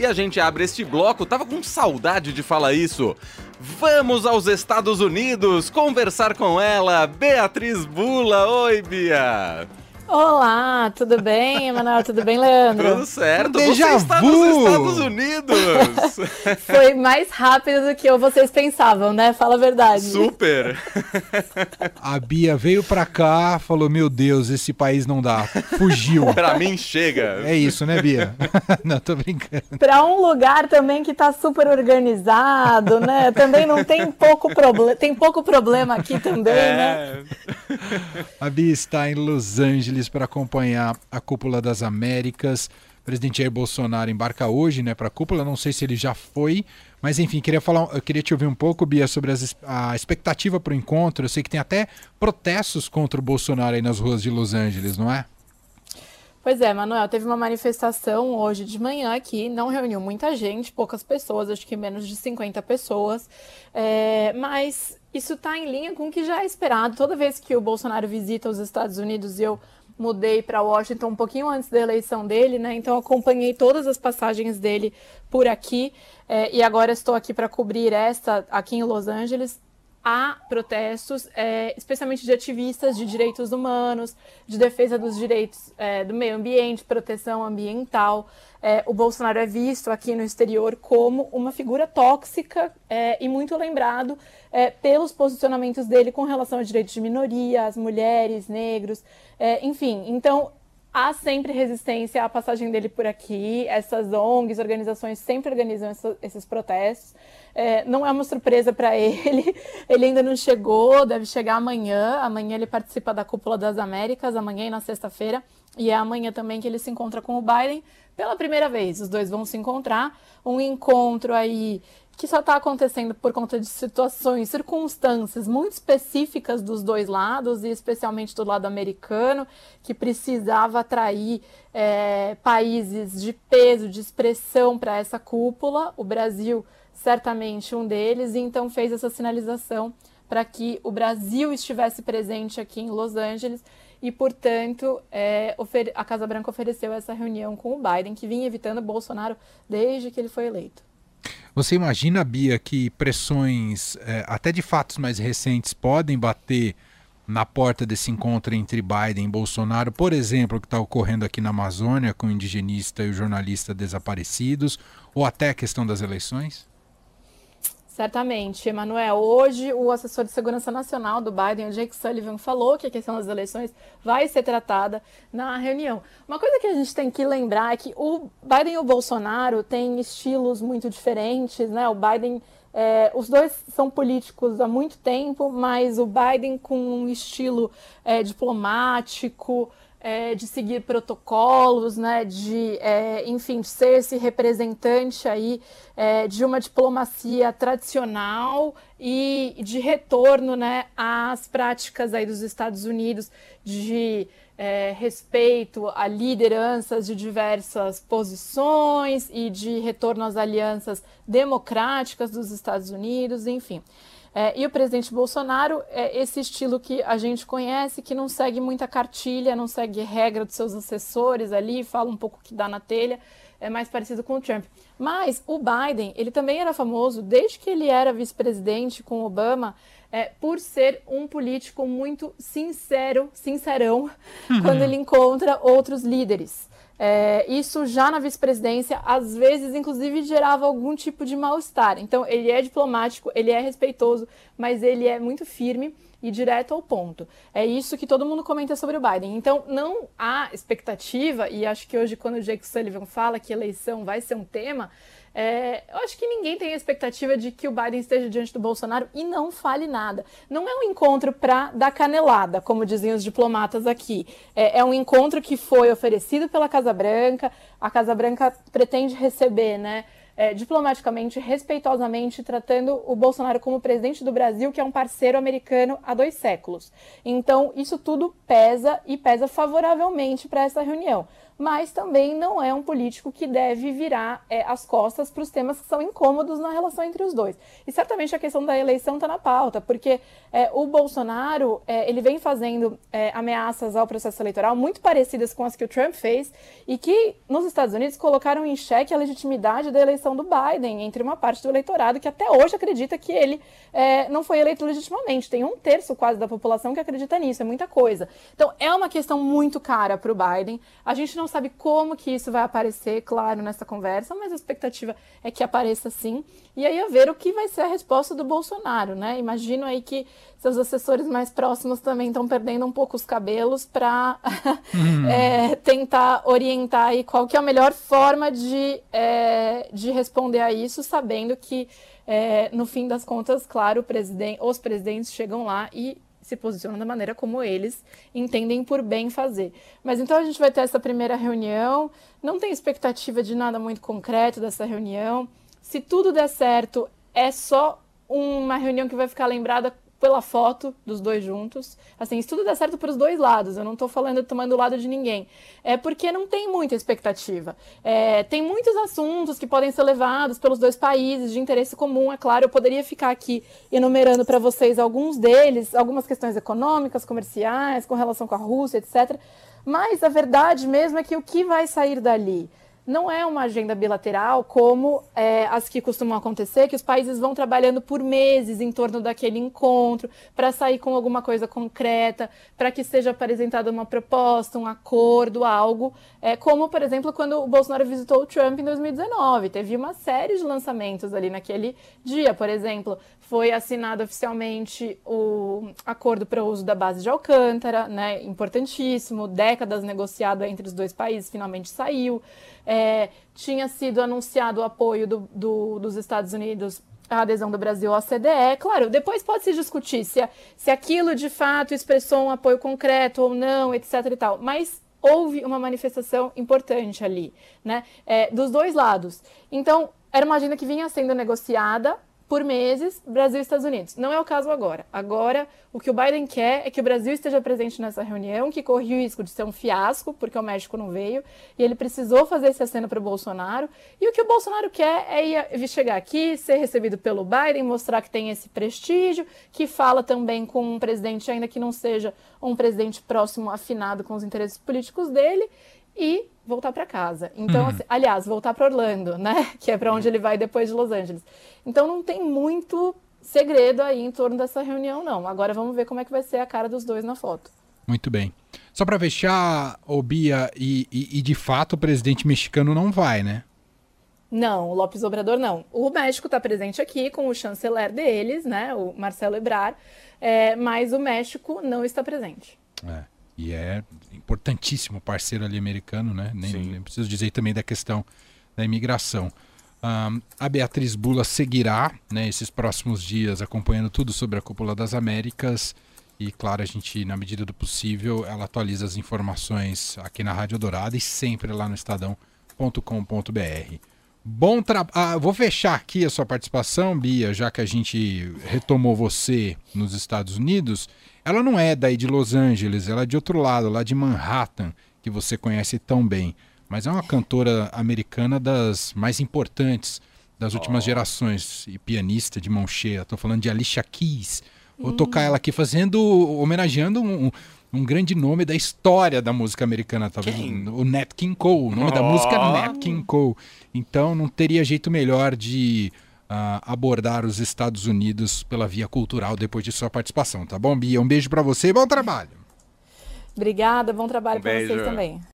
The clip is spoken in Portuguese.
E a gente abre este bloco, tava com saudade de falar isso. Vamos aos Estados Unidos conversar com ela, Beatriz Bula. Oi, Bia. Olá, tudo bem, Emanuel? Tudo bem, Leandro? Tudo certo. Um Você está vu. nos Estados Unidos. Foi mais rápido do que vocês pensavam, né? Fala a verdade. Super. A Bia veio pra cá, falou: Meu Deus, esse país não dá. Fugiu. pra mim chega. É isso, né, Bia? não, tô brincando. Para um lugar também que tá super organizado, né? Também não tem pouco problema, tem pouco problema aqui também, né? A Bia está em Los Angeles para acompanhar a Cúpula das Américas. O presidente Jair Bolsonaro embarca hoje, né, para a cúpula. Não sei se ele já foi, mas enfim, queria falar, eu queria te ouvir um pouco, Bia, sobre as, a expectativa para o encontro. Eu sei que tem até protestos contra o Bolsonaro aí nas ruas de Los Angeles, não é? Pois é, Manuel, teve uma manifestação hoje de manhã aqui, não reuniu muita gente, poucas pessoas, acho que menos de 50 pessoas, é, mas isso está em linha com o que já é esperado. Toda vez que o Bolsonaro visita os Estados Unidos, eu mudei para Washington um pouquinho antes da eleição dele, né? Então acompanhei todas as passagens dele por aqui é, e agora estou aqui para cobrir esta aqui em Los Angeles há protestos, é, especialmente de ativistas de direitos humanos, de defesa dos direitos é, do meio ambiente, proteção ambiental. É, o Bolsonaro é visto aqui no exterior como uma figura tóxica é, e muito lembrado é, pelos posicionamentos dele com relação a direitos de minoria, as mulheres, negros, é, enfim. Então, há sempre resistência à passagem dele por aqui. Essas ONGs, organizações sempre organizam essa, esses protestos. É, não é uma surpresa para ele. Ele ainda não chegou, deve chegar amanhã. Amanhã ele participa da Cúpula das Américas, amanhã e na sexta-feira. E é amanhã também que ele se encontra com o Biden pela primeira vez. Os dois vão se encontrar. Um encontro aí que só está acontecendo por conta de situações, circunstâncias muito específicas dos dois lados, e especialmente do lado americano, que precisava atrair é, países de peso, de expressão para essa cúpula. O Brasil, certamente, um deles, e então fez essa sinalização para que o Brasil estivesse presente aqui em Los Angeles e, portanto, é, a Casa Branca ofereceu essa reunião com o Biden, que vinha evitando Bolsonaro desde que ele foi eleito. Você imagina, Bia, que pressões, é, até de fatos mais recentes, podem bater na porta desse encontro entre Biden e Bolsonaro, por exemplo, o que está ocorrendo aqui na Amazônia com o indigenista e o jornalista desaparecidos, ou até a questão das eleições? Certamente, Emanuel. Hoje, o assessor de segurança nacional do Biden, o Jake Sullivan, falou que a questão das eleições vai ser tratada na reunião. Uma coisa que a gente tem que lembrar é que o Biden e o Bolsonaro têm estilos muito diferentes, né? O Biden, é, os dois são políticos há muito tempo, mas o Biden com um estilo é, diplomático, é, de seguir protocolos, né, de, é, enfim, ser esse representante aí é, de uma diplomacia tradicional e de retorno, né, às práticas aí dos Estados Unidos de é, respeito a lideranças de diversas posições e de retorno às alianças democráticas dos Estados Unidos, enfim. É, e o presidente Bolsonaro é esse estilo que a gente conhece, que não segue muita cartilha, não segue regra dos seus assessores ali, fala um pouco que dá na telha, é mais parecido com o Trump. Mas o Biden, ele também era famoso, desde que ele era vice-presidente com Obama, é, por ser um político muito sincero, sincerão, uhum. quando ele encontra outros líderes. É, isso já na vice-presidência, às vezes, inclusive, gerava algum tipo de mal-estar. Então, ele é diplomático, ele é respeitoso, mas ele é muito firme e direto ao ponto. É isso que todo mundo comenta sobre o Biden. Então, não há expectativa, e acho que hoje, quando o Jake Sullivan fala que eleição vai ser um tema, é, eu acho que ninguém tem a expectativa de que o Biden esteja diante do Bolsonaro e não fale nada. Não é um encontro para dar canelada, como diziam os diplomatas aqui. É, é, um encontro que foi oferecido pela Casa Branca. A Casa Branca pretende receber, né? É, diplomaticamente, respeitosamente, tratando o Bolsonaro como presidente do Brasil, que é um parceiro americano há dois séculos. Então, isso tudo pesa e pesa favoravelmente para essa reunião. Mas também não é um político que deve virar é, as costas para os temas que são incômodos na relação entre os dois. E certamente a questão da eleição está na pauta, porque é, o Bolsonaro é, ele vem fazendo é, ameaças ao processo eleitoral muito parecidas com as que o Trump fez e que nos Estados Unidos colocaram em xeque a legitimidade da eleição do Biden entre uma parte do eleitorado que até hoje acredita que ele é, não foi eleito legitimamente. Tem um terço quase da população que acredita nisso, é muita coisa. Então é uma questão muito cara para o Biden. A gente não sabe como que isso vai aparecer, claro, nessa conversa, mas a expectativa é que apareça sim. E aí a ver o que vai ser a resposta do Bolsonaro, né? Imagino aí que seus assessores mais próximos também estão perdendo um pouco os cabelos para uhum. é, tentar orientar aí qual que é a melhor forma de, é, de responder a isso, sabendo que é, no fim das contas, claro, presidente, os presidentes chegam lá e se posicionam da maneira como eles entendem por bem fazer. Mas então a gente vai ter essa primeira reunião, não tem expectativa de nada muito concreto dessa reunião. Se tudo der certo, é só uma reunião que vai ficar lembrada pela foto dos dois juntos. Assim, isso tudo dá certo para os dois lados. Eu não estou falando tomando o lado de ninguém. É porque não tem muita expectativa. É, tem muitos assuntos que podem ser levados pelos dois países de interesse comum. É claro, eu poderia ficar aqui enumerando para vocês alguns deles, algumas questões econômicas, comerciais, com relação com a Rússia, etc. Mas a verdade mesmo é que o que vai sair dali não é uma agenda bilateral como é, as que costumam acontecer, que os países vão trabalhando por meses em torno daquele encontro para sair com alguma coisa concreta, para que seja apresentada uma proposta, um acordo, algo, é, como, por exemplo, quando o Bolsonaro visitou o Trump em 2019. Teve uma série de lançamentos ali naquele dia, por exemplo, foi assinado oficialmente o acordo para o uso da base de Alcântara, né, importantíssimo, décadas negociado entre os dois países, finalmente saiu. É, tinha sido anunciado o apoio do, do, dos Estados Unidos à adesão do Brasil à CDE. Claro, depois pode se discutir se, se aquilo de fato expressou um apoio concreto ou não, etc. e tal. Mas houve uma manifestação importante ali, né? É, dos dois lados. Então, era uma agenda que vinha sendo negociada por meses, Brasil e Estados Unidos. Não é o caso agora. Agora, o que o Biden quer é que o Brasil esteja presente nessa reunião, que corre o risco de ser um fiasco, porque o México não veio, e ele precisou fazer esse aceno para o Bolsonaro. E o que o Bolsonaro quer é ir, chegar aqui, ser recebido pelo Biden, mostrar que tem esse prestígio, que fala também com um presidente, ainda que não seja um presidente próximo, afinado com os interesses políticos dele, e voltar para casa. Então, uhum. assim, aliás, voltar para Orlando, né? Que é para onde ele vai depois de Los Angeles. Então, não tem muito segredo aí em torno dessa reunião, não. Agora vamos ver como é que vai ser a cara dos dois na foto. Muito bem. Só para fechar, Obia, e, e, e de fato o presidente mexicano não vai, né? Não, o Lopes Obrador não. O México está presente aqui com o chanceler deles, né, o Marcelo Ebrard, é, mas o México não está presente. É. E é importantíssimo parceiro ali americano, né? Nem, nem preciso dizer também da questão da imigração. Um, a Beatriz Bula seguirá né, esses próximos dias acompanhando tudo sobre a Cúpula das Américas. E claro, a gente, na medida do possível, ela atualiza as informações aqui na Rádio Dourada e sempre lá no estadão.com.br. Bom trabalho. Ah, vou fechar aqui a sua participação, Bia, já que a gente retomou você nos Estados Unidos. Ela não é daí de Los Angeles, ela é de outro lado, lá de Manhattan, que você conhece tão bem. Mas é uma cantora americana das mais importantes das últimas oh. gerações e pianista de mão cheia. Estou falando de Alicia Keys. Vou hum. tocar ela aqui fazendo, homenageando um, um grande nome da história da música americana, talvez Quem? o Nat King Cole. O nome oh. da música é Nat King Cole. Então não teria jeito melhor de uh, abordar os Estados Unidos pela via cultural depois de sua participação, tá bom, Bia? Um beijo para você e bom trabalho. Obrigada, bom trabalho um para vocês também.